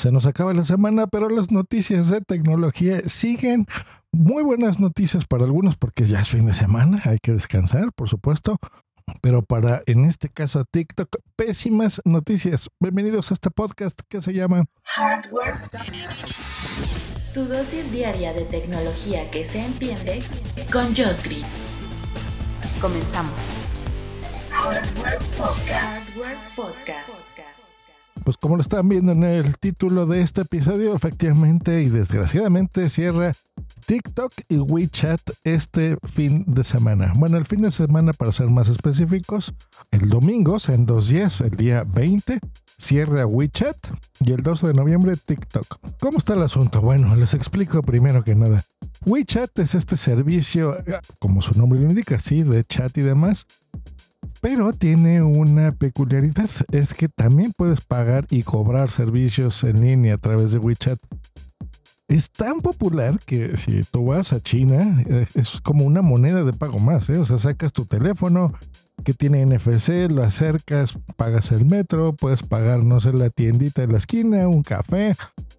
Se nos acaba la semana, pero las noticias de tecnología siguen. Muy buenas noticias para algunos porque ya es fin de semana, hay que descansar, por supuesto. Pero para, en este caso, TikTok, pésimas noticias. Bienvenidos a este podcast que se llama Hardware. Tu dosis diaria de tecnología que se entiende con Josh Green. Comenzamos. Hardware Podcast. Pues como lo están viendo en el título de este episodio, efectivamente y desgraciadamente cierra TikTok y WeChat este fin de semana. Bueno, el fin de semana para ser más específicos, el domingo, en dos días, el día 20, cierra WeChat y el 12 de noviembre TikTok. ¿Cómo está el asunto? Bueno, les explico primero que nada. WeChat es este servicio, como su nombre lo indica, sí, de chat y demás, pero tiene una peculiaridad, es que también puedes pagar y cobrar servicios en línea a través de WeChat. Es tan popular que si tú vas a China, eh, es como una moneda de pago más, ¿eh? o sea, sacas tu teléfono que tiene NFC, lo acercas, pagas el metro, puedes pagar, no sé, la tiendita de la esquina, un café,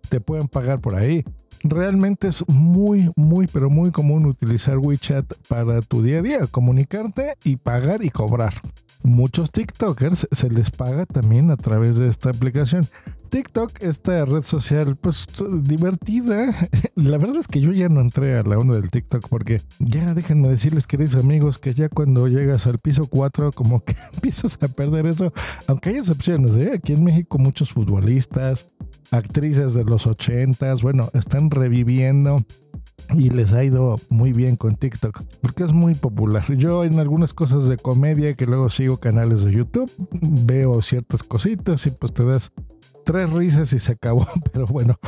te pueden pagar por ahí. Realmente es muy, muy, pero muy común utilizar WeChat para tu día a día, comunicarte y pagar y cobrar. Muchos TikTokers se les paga también a través de esta aplicación. TikTok, esta red social, pues divertida. La verdad es que yo ya no entré a la onda del TikTok porque ya déjenme decirles, queridos amigos, que ya cuando llegas al piso 4, como que empiezas a perder eso. Aunque hay excepciones, ¿eh? Aquí en México muchos futbolistas, actrices de los 80s, bueno, están reviviendo y les ha ido muy bien con TikTok porque es muy popular. Yo en algunas cosas de comedia que luego sigo canales de YouTube, veo ciertas cositas y pues te das tres risas y se acabó. Pero bueno,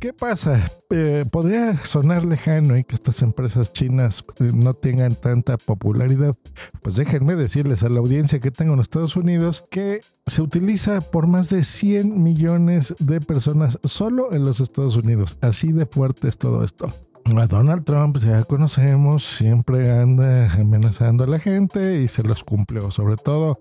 ¿qué pasa? Eh, podría sonar lejano y que estas empresas chinas eh, no tengan tanta popularidad. Pues déjenme decirles a la audiencia que tengo en Estados Unidos que se utiliza por más de 100 millones de personas solo en los Estados Unidos. Así de fuerte es todo esto. A Donald Trump ya conocemos, siempre anda amenazando a la gente y se los cumplió, sobre todo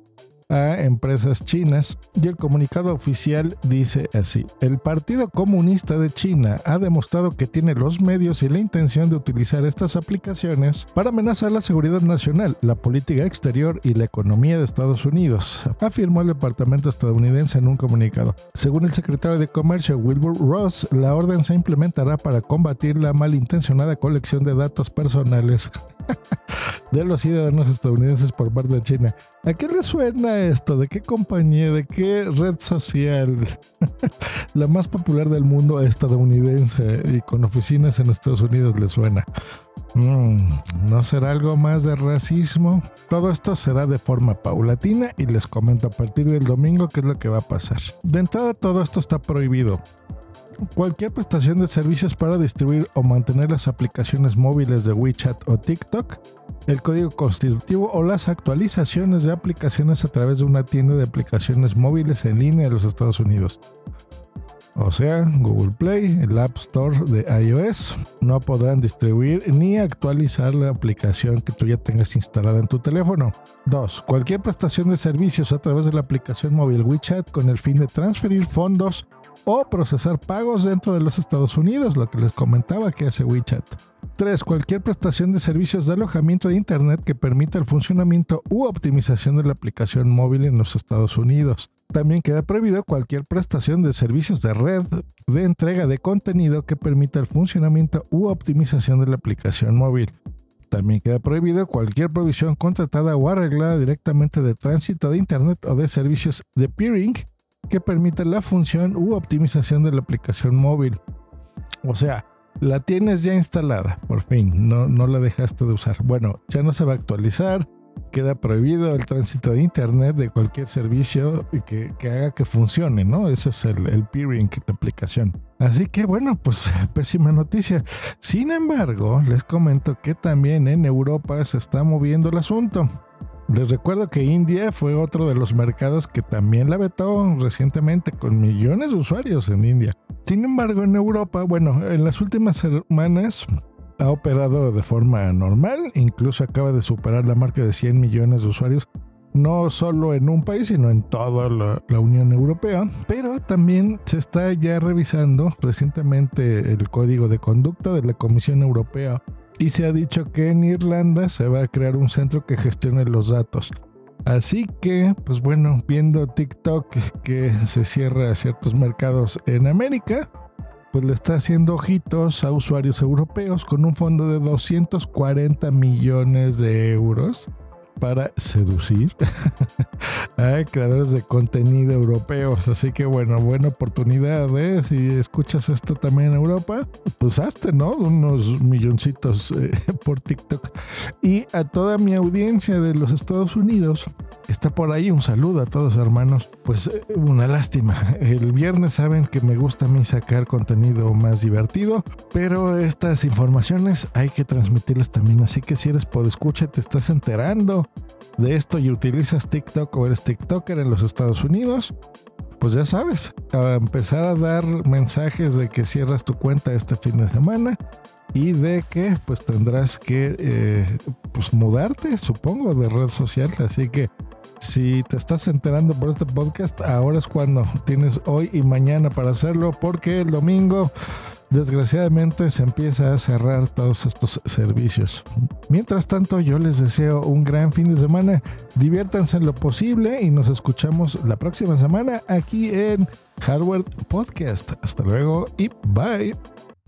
a empresas chinas y el comunicado oficial dice así, el Partido Comunista de China ha demostrado que tiene los medios y la intención de utilizar estas aplicaciones para amenazar la seguridad nacional, la política exterior y la economía de Estados Unidos, afirmó el Departamento estadounidense en un comunicado. Según el secretario de Comercio Wilbur Ross, la orden se implementará para combatir la malintencionada colección de datos personales de los ciudadanos estadounidenses por parte de China. ¿A qué le suena esto? ¿De qué compañía? ¿De qué red social? La más popular del mundo estadounidense y con oficinas en Estados Unidos le suena. Mm, ¿No será algo más de racismo? Todo esto será de forma paulatina y les comento a partir del domingo qué es lo que va a pasar. De entrada todo esto está prohibido cualquier prestación de servicios para distribuir o mantener las aplicaciones móviles de WeChat o TikTok, el código constitutivo o las actualizaciones de aplicaciones a través de una tienda de aplicaciones móviles en línea de los Estados Unidos. O sea, Google Play, el App Store de iOS, no podrán distribuir ni actualizar la aplicación que tú ya tengas instalada en tu teléfono. 2. Cualquier prestación de servicios a través de la aplicación móvil WeChat con el fin de transferir fondos o procesar pagos dentro de los Estados Unidos, lo que les comentaba que hace WeChat. 3. Cualquier prestación de servicios de alojamiento de Internet que permita el funcionamiento u optimización de la aplicación móvil en los Estados Unidos. También queda prohibido cualquier prestación de servicios de red de entrega de contenido que permita el funcionamiento u optimización de la aplicación móvil. También queda prohibido cualquier provisión contratada o arreglada directamente de tránsito de Internet o de servicios de peering que permite la función u optimización de la aplicación móvil. O sea, la tienes ya instalada, por fin, no, no la dejaste de usar. Bueno, ya no se va a actualizar, queda prohibido el tránsito de internet de cualquier servicio que, que haga que funcione, ¿no? Ese es el, el peering, la aplicación. Así que bueno, pues pésima noticia. Sin embargo, les comento que también en Europa se está moviendo el asunto. Les recuerdo que India fue otro de los mercados que también la vetó recientemente con millones de usuarios en India. Sin embargo, en Europa, bueno, en las últimas semanas ha operado de forma normal, incluso acaba de superar la marca de 100 millones de usuarios no solo en un país, sino en toda la, la, Unión Europea. Pero también se está ya revisando recientemente el código de conducta de la Comisión Europea y se ha dicho que en Irlanda se va a crear un centro que gestione los datos. Así que, pues bueno, viendo TikTok que se cierra ciertos mercados en América, pues le está haciendo ojitos a usuarios europeos con un fondo de 240 millones de euros para seducir a creadores de contenido europeos. Así que bueno, buena oportunidad, ¿eh? Si escuchas esto también en Europa, pues hazte, ¿no? Unos milloncitos eh, por TikTok. Y a toda mi audiencia de los Estados Unidos, está por ahí, un saludo a todos hermanos. Pues eh, una lástima. El viernes saben que me gusta a mí sacar contenido más divertido, pero estas informaciones hay que transmitirlas también. Así que si eres escucha te estás enterando de esto y utilizas TikTok o eres TikToker en los Estados Unidos, pues ya sabes, empezar a dar mensajes de que cierras tu cuenta este fin de semana y de que pues tendrás que eh, pues mudarte, supongo, de red social. Así que si te estás enterando por este podcast, ahora es cuando tienes hoy y mañana para hacerlo, porque el domingo desgraciadamente se empieza a cerrar todos estos servicios. Mientras tanto, yo les deseo un gran fin de semana. Diviértanse en lo posible y nos escuchamos la próxima semana aquí en Hardware Podcast. Hasta luego y bye.